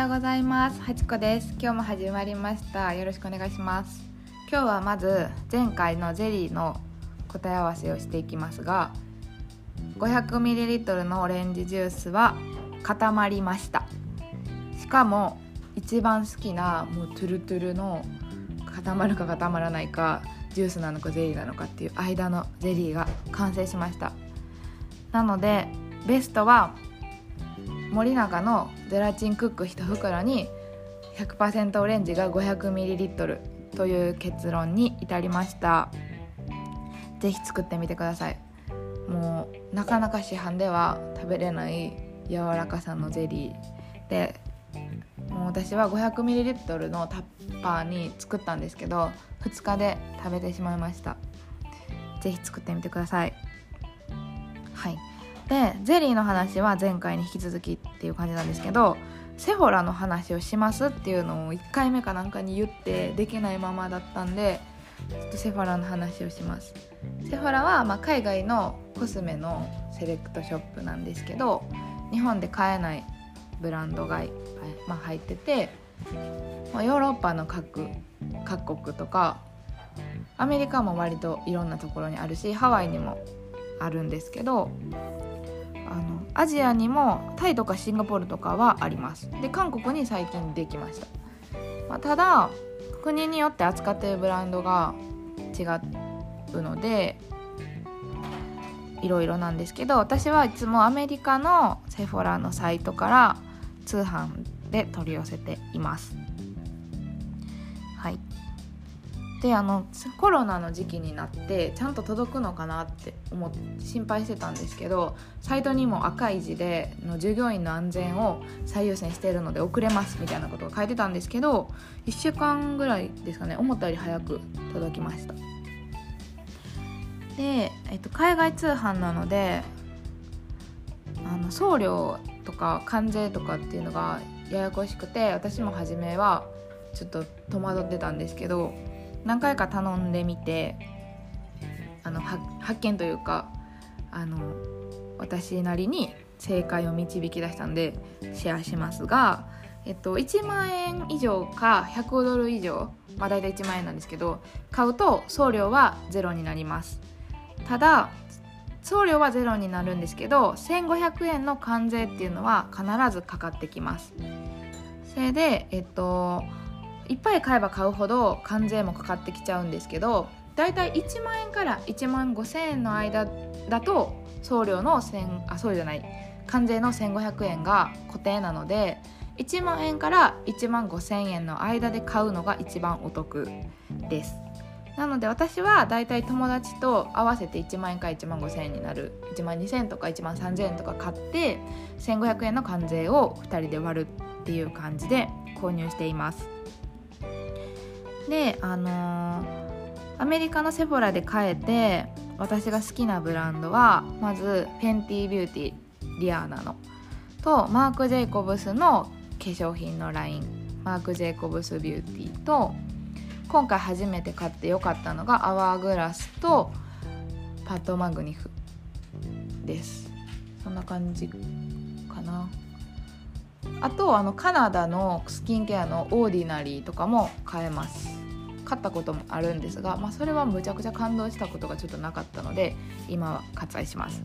ようございます。はちこです。今日も始まりました。よろしくお願いします。今日はまず前回のゼリーの答え合わせをしていきますが 500ml のオレンジジュースは固まりました。しかも一番好きなもうトゥルトゥルの固まるか固まらないかジュースなのかゼリーなのかっていう間のゼリーが完成しました。なのでベストは森永のゼラチンクック1袋に100%オレンジが 500ml という結論に至りました。是非作ってみてください。もうなかなか市販では食べれない柔らかさのゼリーで。もう私は 500ml のタッパーに作ったんですけど2日で食べてしまいました。是非作ってみてくださいはい。でゼリーの話は前回に引き続きっていう感じなんですけどセフォラの話をしますっていうのを1回目かなんかに言ってできないままだったんでちょっとセフォラの話をします。セフォラはま海外のコスメのセレクトショップなんですけど日本で買えないブランドが、まあ、入ってて、まあ、ヨーロッパの各各国とかアメリカも割といろんなところにあるしハワイにもあるんですけどあのアジアにもタイとかシンガポールとかはあります。で韓国に最近できました、まあ、ただ国によって扱っているブランドが違うのでいろいろなんですけど私はいつもアメリカのセフォラのサイトから通販で取り寄せています。であのコロナの時期になってちゃんと届くのかなって思って心配してたんですけどサイトにも赤い字での従業員の安全を最優先しているので遅れますみたいなことが書いてたんですけど1週間ぐらいですかね思ったより早く届きました。で、えっと、海外通販なのであの送料とか関税とかっていうのがややこしくて私も初めはちょっと戸惑ってたんですけど何回か頼んでみてあの発見というかあの私なりに正解を導き出したんでシェアしますが、えっと、1万円以上か100ドル以上、まあ、大体1万円なんですけど買うと送料はゼロになります。ただ送料はゼロになるんですけど1500円の関税っていうのは必ずかかってきます。それでえっといっぱい買えば買うほど関税もかかってきちゃうんですけどだいたい1万円から1万5000円の間だと送料の1あ送料じゃない。関税の1500円が固定なので1万円から1万5千円の間で買うのが一番お得です。なので私はだいたい友達と合わせて1万円から1万5000円になる。1万2000円とか1万3000円とか買って1500円の関税を2人で割るっていう感じで購入しています。であの、アメリカのセフォラで買えて私が好きなブランドはまずフェンティビューティーリアーナの。とマーク・ジェイコブスの化粧品のライン。マーク・ジェイコブスビューティー。と今回初めて買ってよかったのがアワーグラスとパッドマグニフです。そんな感じかな。あとあのカナダのスキンケアのオーディナリーとかも買えます。買ったこともあるんですが、まあ、それはむちゃくちゃ感動したことがちょっとなかったので今は割愛します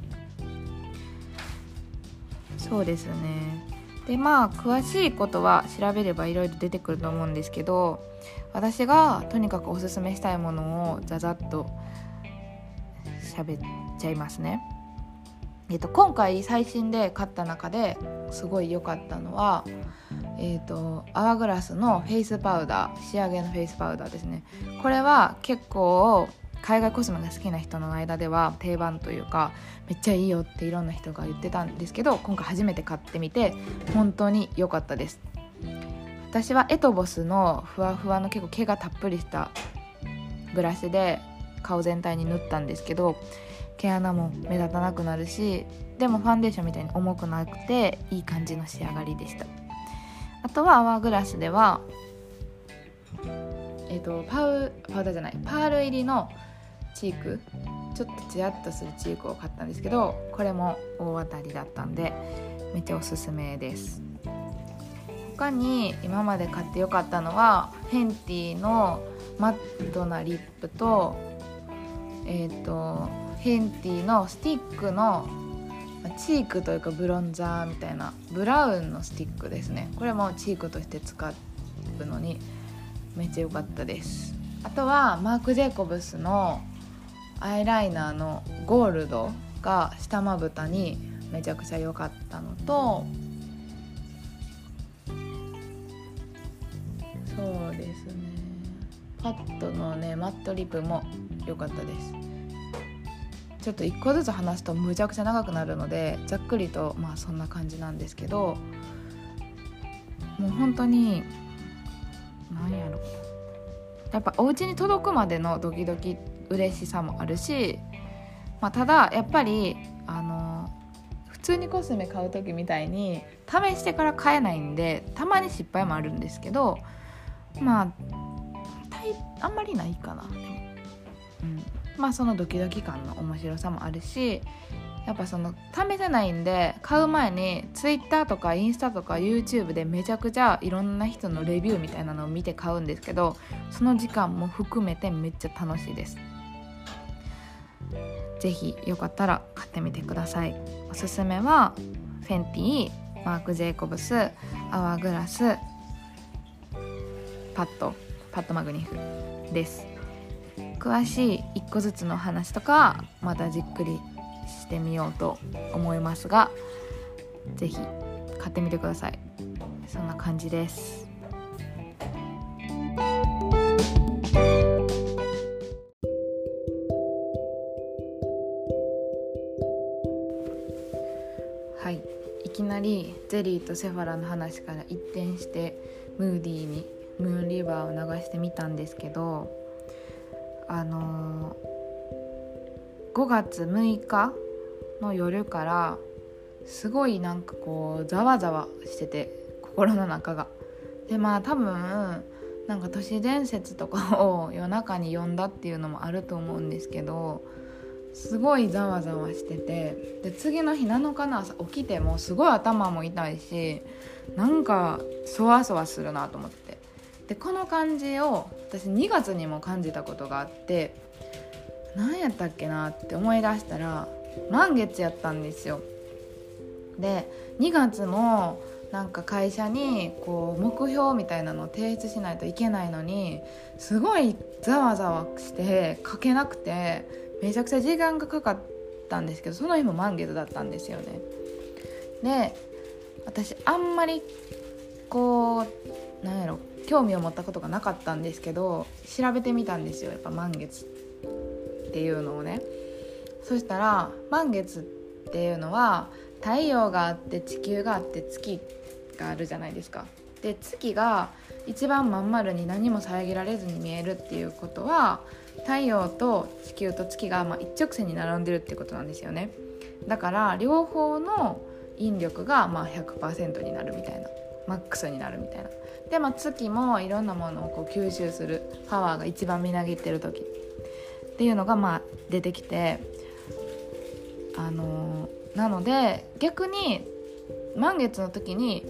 そうですねでまあ詳しいことは調べればいろいろ出てくると思うんですけど私がとにかくおすすめしたいものをざざっと喋っちゃいますね。えーと、今回最新で買った中ですごい良かったのは、えーと、アワグラスのフェイスパウダー仕上げのフェイスパウダーですね。これは結構海外コスメが好きな人の間では定番というかめっちゃいいよっていろんな人が言ってたんですけど今回初めて買ってみて本当に良かったです。私はエトボスのふわふわの結構毛がたっぷりしたブラシで顔全体に塗ったんですけど毛穴も目立たなくなるしでもファンデーションみたいに重くなくていい感じの仕上がりでした。あとはアワーグラスではえっ、ー、とパウパウダーじゃないパール入りのチークちょっとツヤっとするチークを買ったんですけどこれも大当たりだったんでめっちゃおすすめです。他に今まで買ってよかったのはフェンティのマットなリップとえっ、ー、とフェンティのスティックのチークというかブロンザーみたいなブラウンのスティックですね。これもチークとして使うのにめっちゃ良かったです。あとはマーク・ジェイコブスのアイライナーのゴールドが下まぶたにめちゃくちゃ良かったのとそうですね。パッドのねマットリップも良かったです。ちょっと1個ずつ話すとむちゃくちゃ長くなるのでざっくりとまあそんな感じなんですけどもう本当に何やろ。やっぱお家に届くまでのドキドキ嬉しさもあるし、まあ、ただやっぱりあの普通にコスメ買う時みたいに試してから買えないんでたまに失敗もあるんですけどまああんまりないかな、うん、まあそのドキドキ感の面白さもあるしやっぱその試せないんで買う前に Twitter とかインスタとか YouTube でめちゃくちゃいろんな人のレビューみたいなのを見て買うんですけどその時間も含めてめっちゃ楽しいです。是非よかったら買ってみてください。おすすめはフェンティマーク・ジェイコブスアワーグラスパッドパッドマグニフです。詳しい1個ずつの話とかまたじっくりしてみようと思いますが是非買ってみてください。そんな感じです。はい。いきなりゼリーとセファラの話から一転してムーディーにムーンリバーを流してみたんですけどあのー、5月6日の夜からすごいなんかこうざわざわしてて心の中が。でまあ多分なんか都市伝説とかを夜中に読んだっていうのもあると思うんですけどすごいざわざわしててで次の日7日の朝起きてもすごい頭も痛いしなんかそわそわするなと思ってでこの感じを私2月にも感じたことがあって何やったっけなって思い出したら満月やったんですよ。で2月もなんか会社にこう目標みたいなのを提出しないといけないのにすごいざわざわして書けなくてめちゃくちゃ時間がかかったんですけどその日も満月だったんですよね。で私あんまりこうなんやろ興味を持ったことがなかったんですけど調べてみたんですよやっぱ満月っていうのをねそしたら満月っていうのは太陽があって地球があって月があるじゃないですか。で月が一番まん丸に何も遮られずに見えるっていうことは太陽と地球と月がま一直線に並んでるってことなんですよね。だから両方の引力がまあ100%になるみたいなマックスになるみたいな。でも月もいろんなものをこう吸収するパワーが一番みなぎってる時。っていうのがまあ出てきて。あのー、なので逆に満月の時に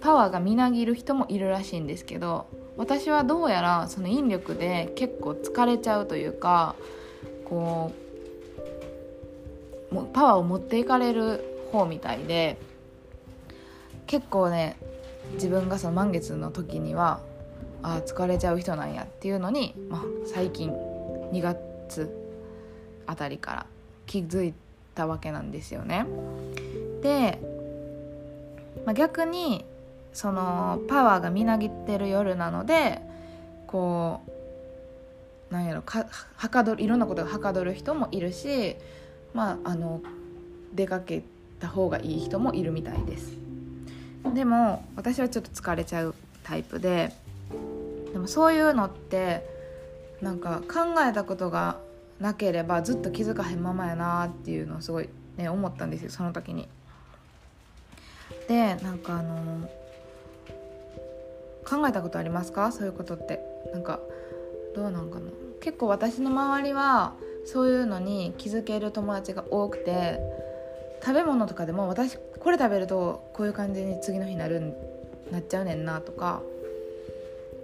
パワーがみなぎる人もいるらしいんですけど私はどうやらその引力で結構疲れちゃうというかこうもパワーを持っていかれる方みたいで結構ね自分がその満月の時にはあ疲れちゃう人なんやっていうのに、まあ、最近2月あたりから気づいたわけなんですよね。で、まあ、逆にそのパワーがみなぎってる夜なのでこうなんやろかはかどるいろんなことがはかどる人もいるしまああの出かけた方がいい人もいるみたいです。でも私はちょっと疲れちゃうタイプででもそういうのってなんか考えたことがなければずっと気づかへんままやなっていうのをすごいね思ったんですよその時に。でなんかあの考えたことありますか？そういうことって。なんかどうなんかな。結構私の周りはそういうのに気づける友達が多くて食べ物とかでも私これ食べるとこういう感じに次の日なるなっちゃうねんなとか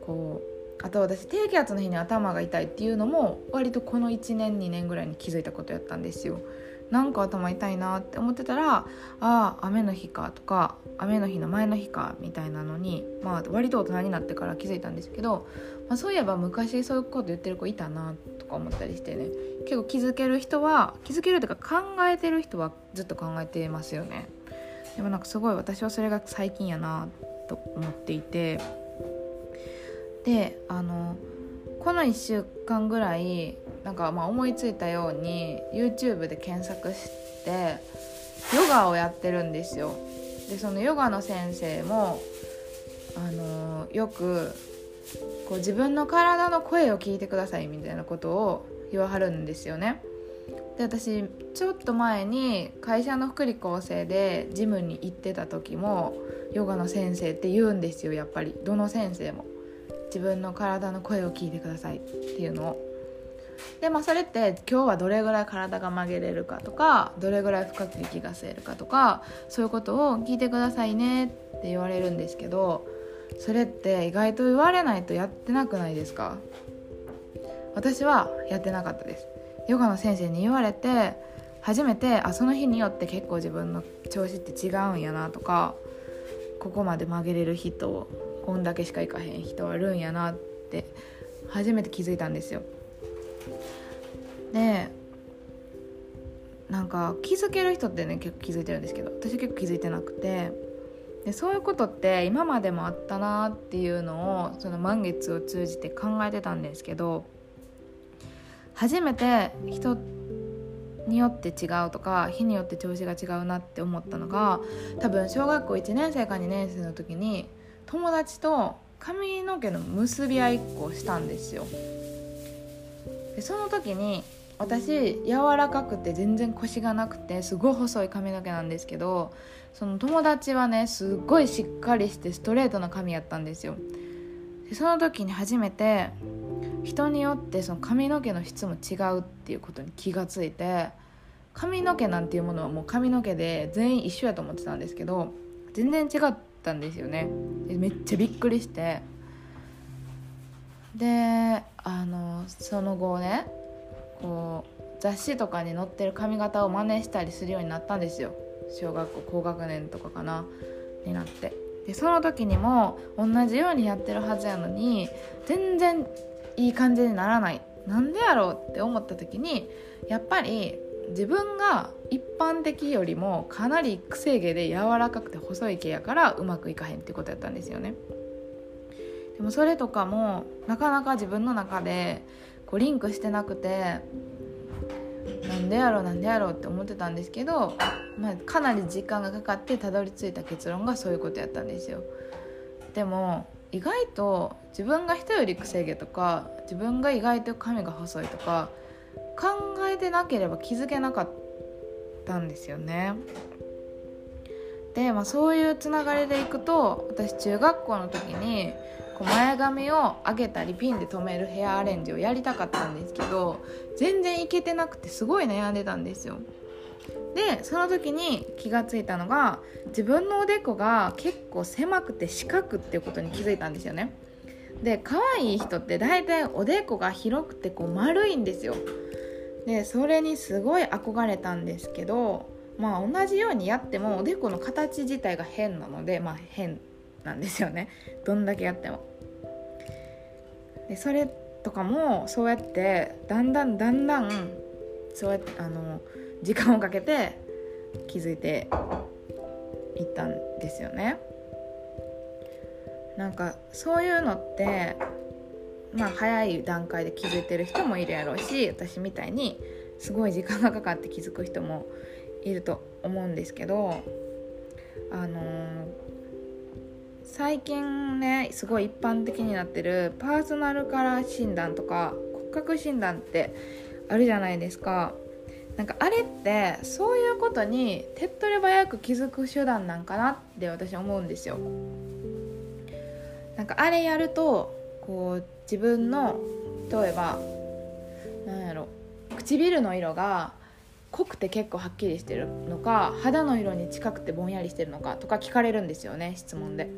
こうあと私低気圧の日に頭が痛いっていうのも割とこの1年2年ぐらいに気づいたことやったんですよ。なんか頭痛いなって思ってたらああ雨の日かとか雨の日の前の日かみたいなのに、まあ、割と大人になってから気づいたんですけど、まあ、そういえば昔そういうこと言ってる子いたなとか思ったりしてね結構気づける人は気づけるというか考えてる人はずっと考えてますよね。でもなんかすごい私はそれが最近やなと思っていてであのこの1週間ぐらいなんかまあ思いついたように YouTube で検索してヨガをやってるんですよ。でそのヨガの先生もあのよくこう自分の体の声を聞いてくださいみたいなことを言わはるんですよね。で私ちょっと前に会社の福利厚生でジムに行ってた時もヨガの先生って言うんですよやっぱり。どの先生も。自分の体の声を聞いてくださいっていうのを。でまあそれって今日はどれぐらい体が曲げれるかとかどれぐらい深く息が吸えるかとかそういうことを聞いてくださいねって言われるんですけどそれって意外と言われないとやってなくないですか？私はやってなかったです。ヨガの先生に言われて初めてあその日によって結構自分の調子って違うんやなとかここまで曲げれる人こんだけしか行かへん人あるんやなって初めて気づいたんですよ。でなんか気づける人ってね結構気づいてるんですけど私は結構気づいてなくてでそういうことって今までもあったなっていうのをその満月を通じて考えてたんですけど初めて人によって違うとか日によって調子が違うなって思ったのが多分小学校1年生か2年生の時に友達と髪の毛の結び合いっこをしたんですよ。でその時に私柔らかくて全然腰がなくてすごい細い髪の毛なんですけどその友達はねすっごいしっかりしてストレートな髪やったんですよ。でその時に初めて人によってその髪の毛の質も違うっていうことに気がついて髪の毛なんていうものはもう髪の毛で全員一緒やと思ってたんですけど全然違ったんですよね。でめっちゃびっくりして。であのその後ねこう雑誌とかに載ってる髪型を真似したりするようになったんですよ。小学校高学年とかかな。になって。でその時にも同じようにやってるはずやのに全然いい感じにならない。なんでやろうって思った時にやっぱり自分が一般的よりもかなり癖毛で柔らかくて細い毛やからうまくいかへんってことやったんですよね。でもそれとかもなかなか自分の中でこうリンクしてなくてなんでやろうなんでやろうって思ってたんですけど、まあ、かなり時間がかかってたどり着いた結論がそういうことやったんですよ。でも意外と自分が人より癖毛とか自分が意外と髪が細いとか考えてなければ気づけなかったんですよね。で、まあ、そういうつながりでいくと私中学校の時にこう前髪を上げたりピンで留めるヘアアレンジをやりたかったんですけど全然いけてなくてすごい悩んでたんですよ。でその時に気がついたのが自分のおでこが結構狭くて四角っていうことに気づいたんですよね。で可愛い人って大体おでこが広くてこう丸いんですよ。でそれにすごい憧れたんですけどまあ同じようにやってもおでこの形自体が変なのでまあ変なんですよねどんだけやっても。でそれとかもそうやってだんだんだんだんそうやってあの時間をかけて気づいていったんですよね。なんかそういうのってまあ早い段階で気づいてる人もいるやろうし私みたいにすごい時間がかかって気づく人もいると思うんですけどあのー最近ねすごい一般的になってるパーソナルカラー診断とか骨格診断ってあるじゃないですか。なんかあれってそういうことに手っ取り早く気づく手段なんかなって私は思うんですよ。なんかあれやるとこう自分の例えばなんやろ唇の色が濃くて結構はっきりしてるのか肌の色に近くてぼんやりしてるのかとか聞かれるんですよね質問で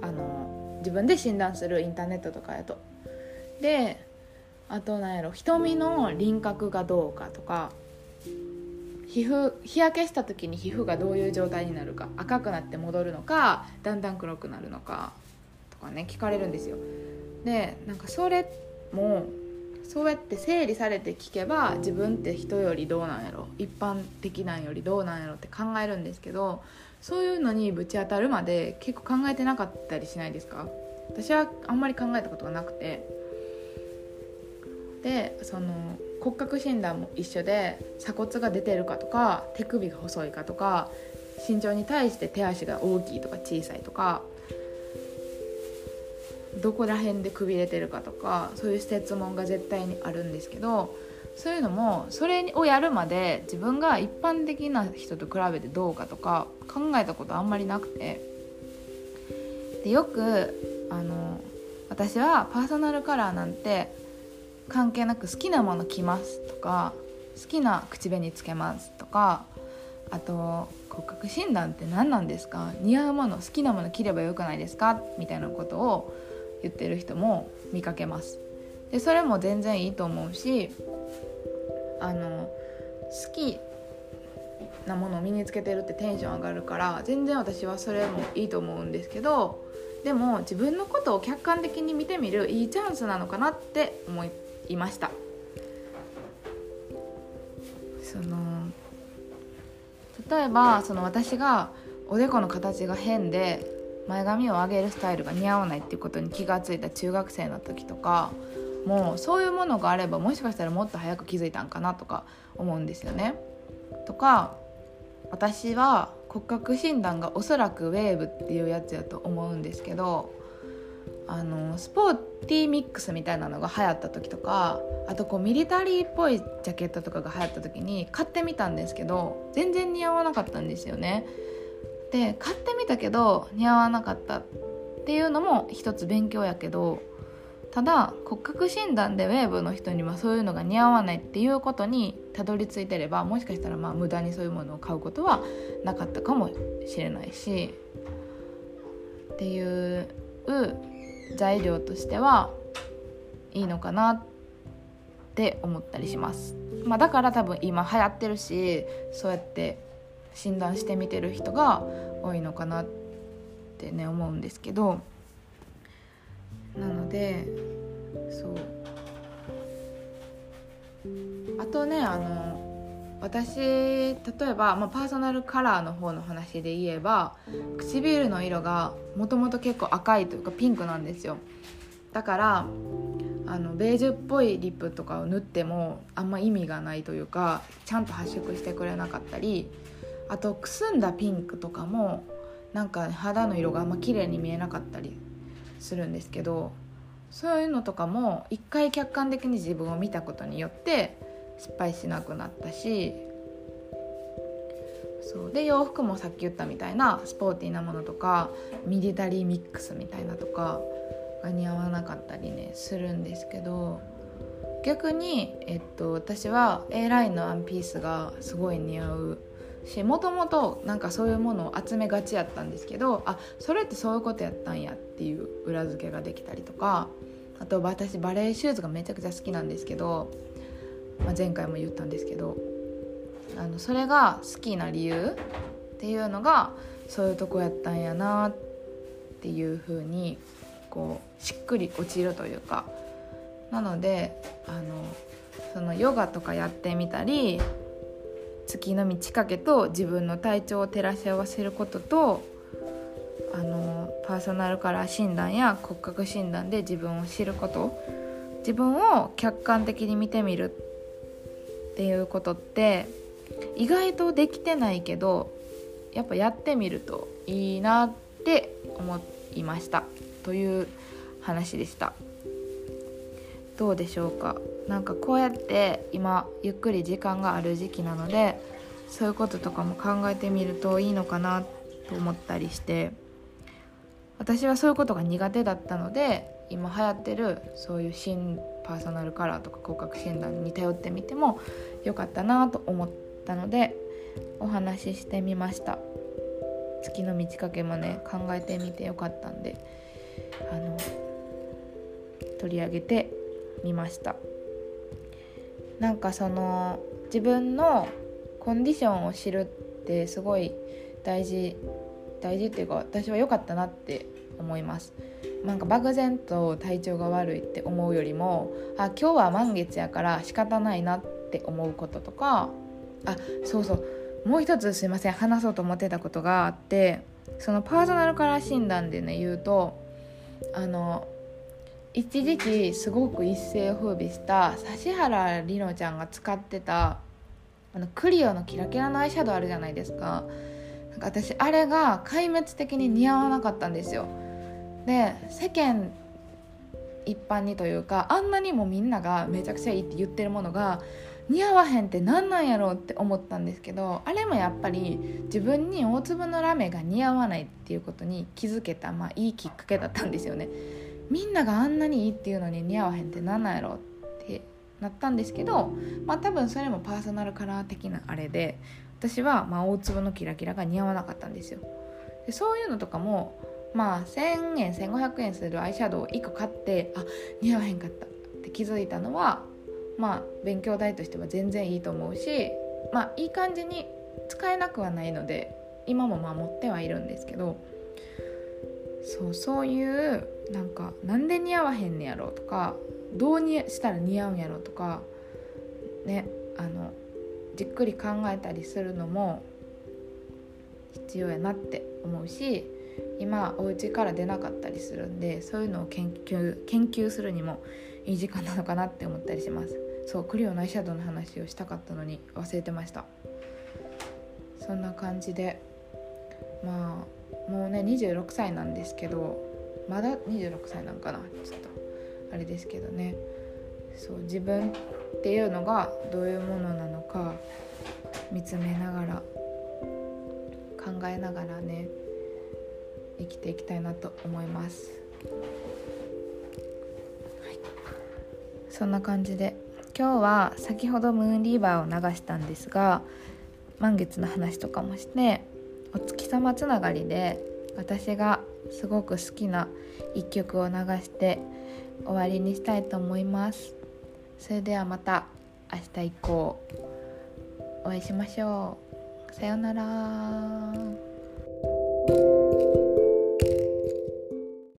あの自分で診断するインターネットとかやと。であとなんやろ瞳の輪郭がどうかとか皮膚日焼けした時に皮膚がどういう状態になるか赤くなって戻るのかだんだん黒くなるのかとかね聞かれるんですよ。でなんかそれもそうやって整理されて聞けば自分って人よりどうなんやろ。一般的なんよりどうなんやろって考えるんですけどそういうのにぶち当たるまで結構考えてなかったりしないですか？私はあんまり考えたことがなくて。でその骨格診断も一緒で鎖骨が出てるかとか手首が細いかとか身長に対して手足が大きいとか小さいとかどこら辺でくびれてるかとかそういう質問が絶対にあるんですけどそういうのもそれをやるまで自分が一般的な人と比べてどうかとか考えたことあんまりなくて。でよくあの私はパーソナルカラーなんて関係なく好きなもの着ますとか好きな口紅つけますとかあと骨格診断って何なんですか？似合うもの好きなもの着ればよくないですか？みたいなことを言ってる人も見かけます。でそれも全然いいと思うしあの好きなものを身につけてるってテンション上がるから全然私はそれもいいと思うんですけどでも自分のことを客観的に見てみるいいチャンスなのかなって思いました。その例えばその私がおでこの形が変で前髪を上げるスタイルが似合わないっていうことに気が付いた中学生の時とかもうそういうものがあればもしかしたらもっと早く気づいたんかなとか思うんですよね。とか私は骨格診断がおそらくウェーブっていうやつやと思うんですけどあのスポーティーミックスみたいなのが流行った時とかあとこうミリタリーっぽいジャケットとかが流行った時に買ってみたんですけど全然似合わなかったんですよね。で買ってみたけど似合わなかったっていうのも一つ勉強やけどただ骨格診断でウェーブの人にはそういうのが似合わないっていうことにたどり着いてればもしかしたらまあ無駄にそういうものを買うことはなかったかもしれないしっていう材料としてはいいのかなって思ったりします。まあ、だから多分今流行ってるしそうやって診断してみてる人が多いのかなってね思うんですけど。なのでそう。あとねあの私例えば、まあ、パーソナルカラーの方の話で言えば唇の色がもともと結構赤いというかピンクなんですよ。だからあのベージュっぽいリップとかを塗ってもあんま意味がないというかちゃんと発色してくれなかったりあとくすんだピンクとかもなんか肌の色があんま綺麗に見えなかったりするんですけどそういうのとかも一回客観的に自分を見たことによって失敗しなくなったしそうで洋服もさっき言ったみたいなスポーティーなものとかミリタリーミックスみたいなとかが似合わなかったりねするんですけど逆に、えっと、私は A ラインのワンピースがすごい似合うしもともとなんかそういうものを集めがちやったんですけどあそれってそういうことやったんやっていう裏付けができたりとかあと私バレエシューズがめちゃくちゃ好きなんですけど、まあ、前回も言ったんですけどあのそれが好きな理由っていうのがそういうとこやったんやなっていう風にこうしっくり落ちるというかなのであのそのヨガとかやってみたり月の満ち欠けと自分の体調を照らし合わせることとあのパーソナルカラー診断や骨格診断で自分を知ること。自分を客観的に見てみるっていうことって意外とできてないけどやっぱやってみるといいなって思いました。という話でした。どうでしょうか？なんかこうやって今ゆっくり時間がある時期なのでそういうこととかも考えてみるといいのかなと思ったりして私はそういうことが苦手だったので今流行ってるそういう新パーソナルカラーとか骨格診断に頼ってみてもよかったなと思ったのでお話ししてみました。月の満ち欠けもね考えてみてよかったんであの取り上げてみました。なんかその自分のコンディションを知るってすごい大事大事っていうか私は良かったなって思います。なんか漠然と体調が悪いって思うよりもあ今日は満月やから仕方ないなって思うこととかあそうそうもう一つすいません話そうと思ってたことがあってそのパーソナルカラー診断でね言うとあの一時期すごく一世風靡した指原莉乃ちゃんが使ってたあのクリオのキラキラのアイシャドウあるじゃないですか。なんか私あれが壊滅的に似合わなかったんですよ。で世間一般にというかあんなにもみんながめちゃくちゃいいって言ってるものが似合わへんって何なんやろうって思ったんですけどあれもやっぱり自分に大粒のラメが似合わないっていうことに気づけた、まあ、いいきっかけだったんですよね。みんながあんなにいいっていうのに似合わへんって何なんやろってなったんですけどまあ多分それもパーソナルカラー的なあれで私はまあ大粒のキラキラが似合わなかったんですよ。でそういうのとかもまあ1000円1500円するアイシャドウを1個買ってあ似合わへんかったって気づいたのはまあ勉強代としては全然いいと思うしまあいい感じに使えなくはないので今もまあ持ってはいるんですけどそうそういうなんかなんで似合わへんねやろとかどうにしたら似合うんやろとかねあのじっくり考えたりするのも必要やなって思うし今お家から出なかったりするんでそういうのを研究研究するにもいい時間なのかなって思ったりします。そうクリオのアイシャドウの話をしたかったのに忘れてました。そんな感じでまあもうね26歳なんですけどまだ26歳なんかな。ちょっとあれですけどね。そう自分っていうのがどういうものなのか見つめながら考えながらね生きていきたいなと思います、はい、そんな感じで今日は先ほどムーンリーバーを流したんですが満月の話とかもしてお月様つながりで私がすごく好きな一曲を流して終わりにしたいと思います。それではまた明日以降お会いしましょう。さようなら。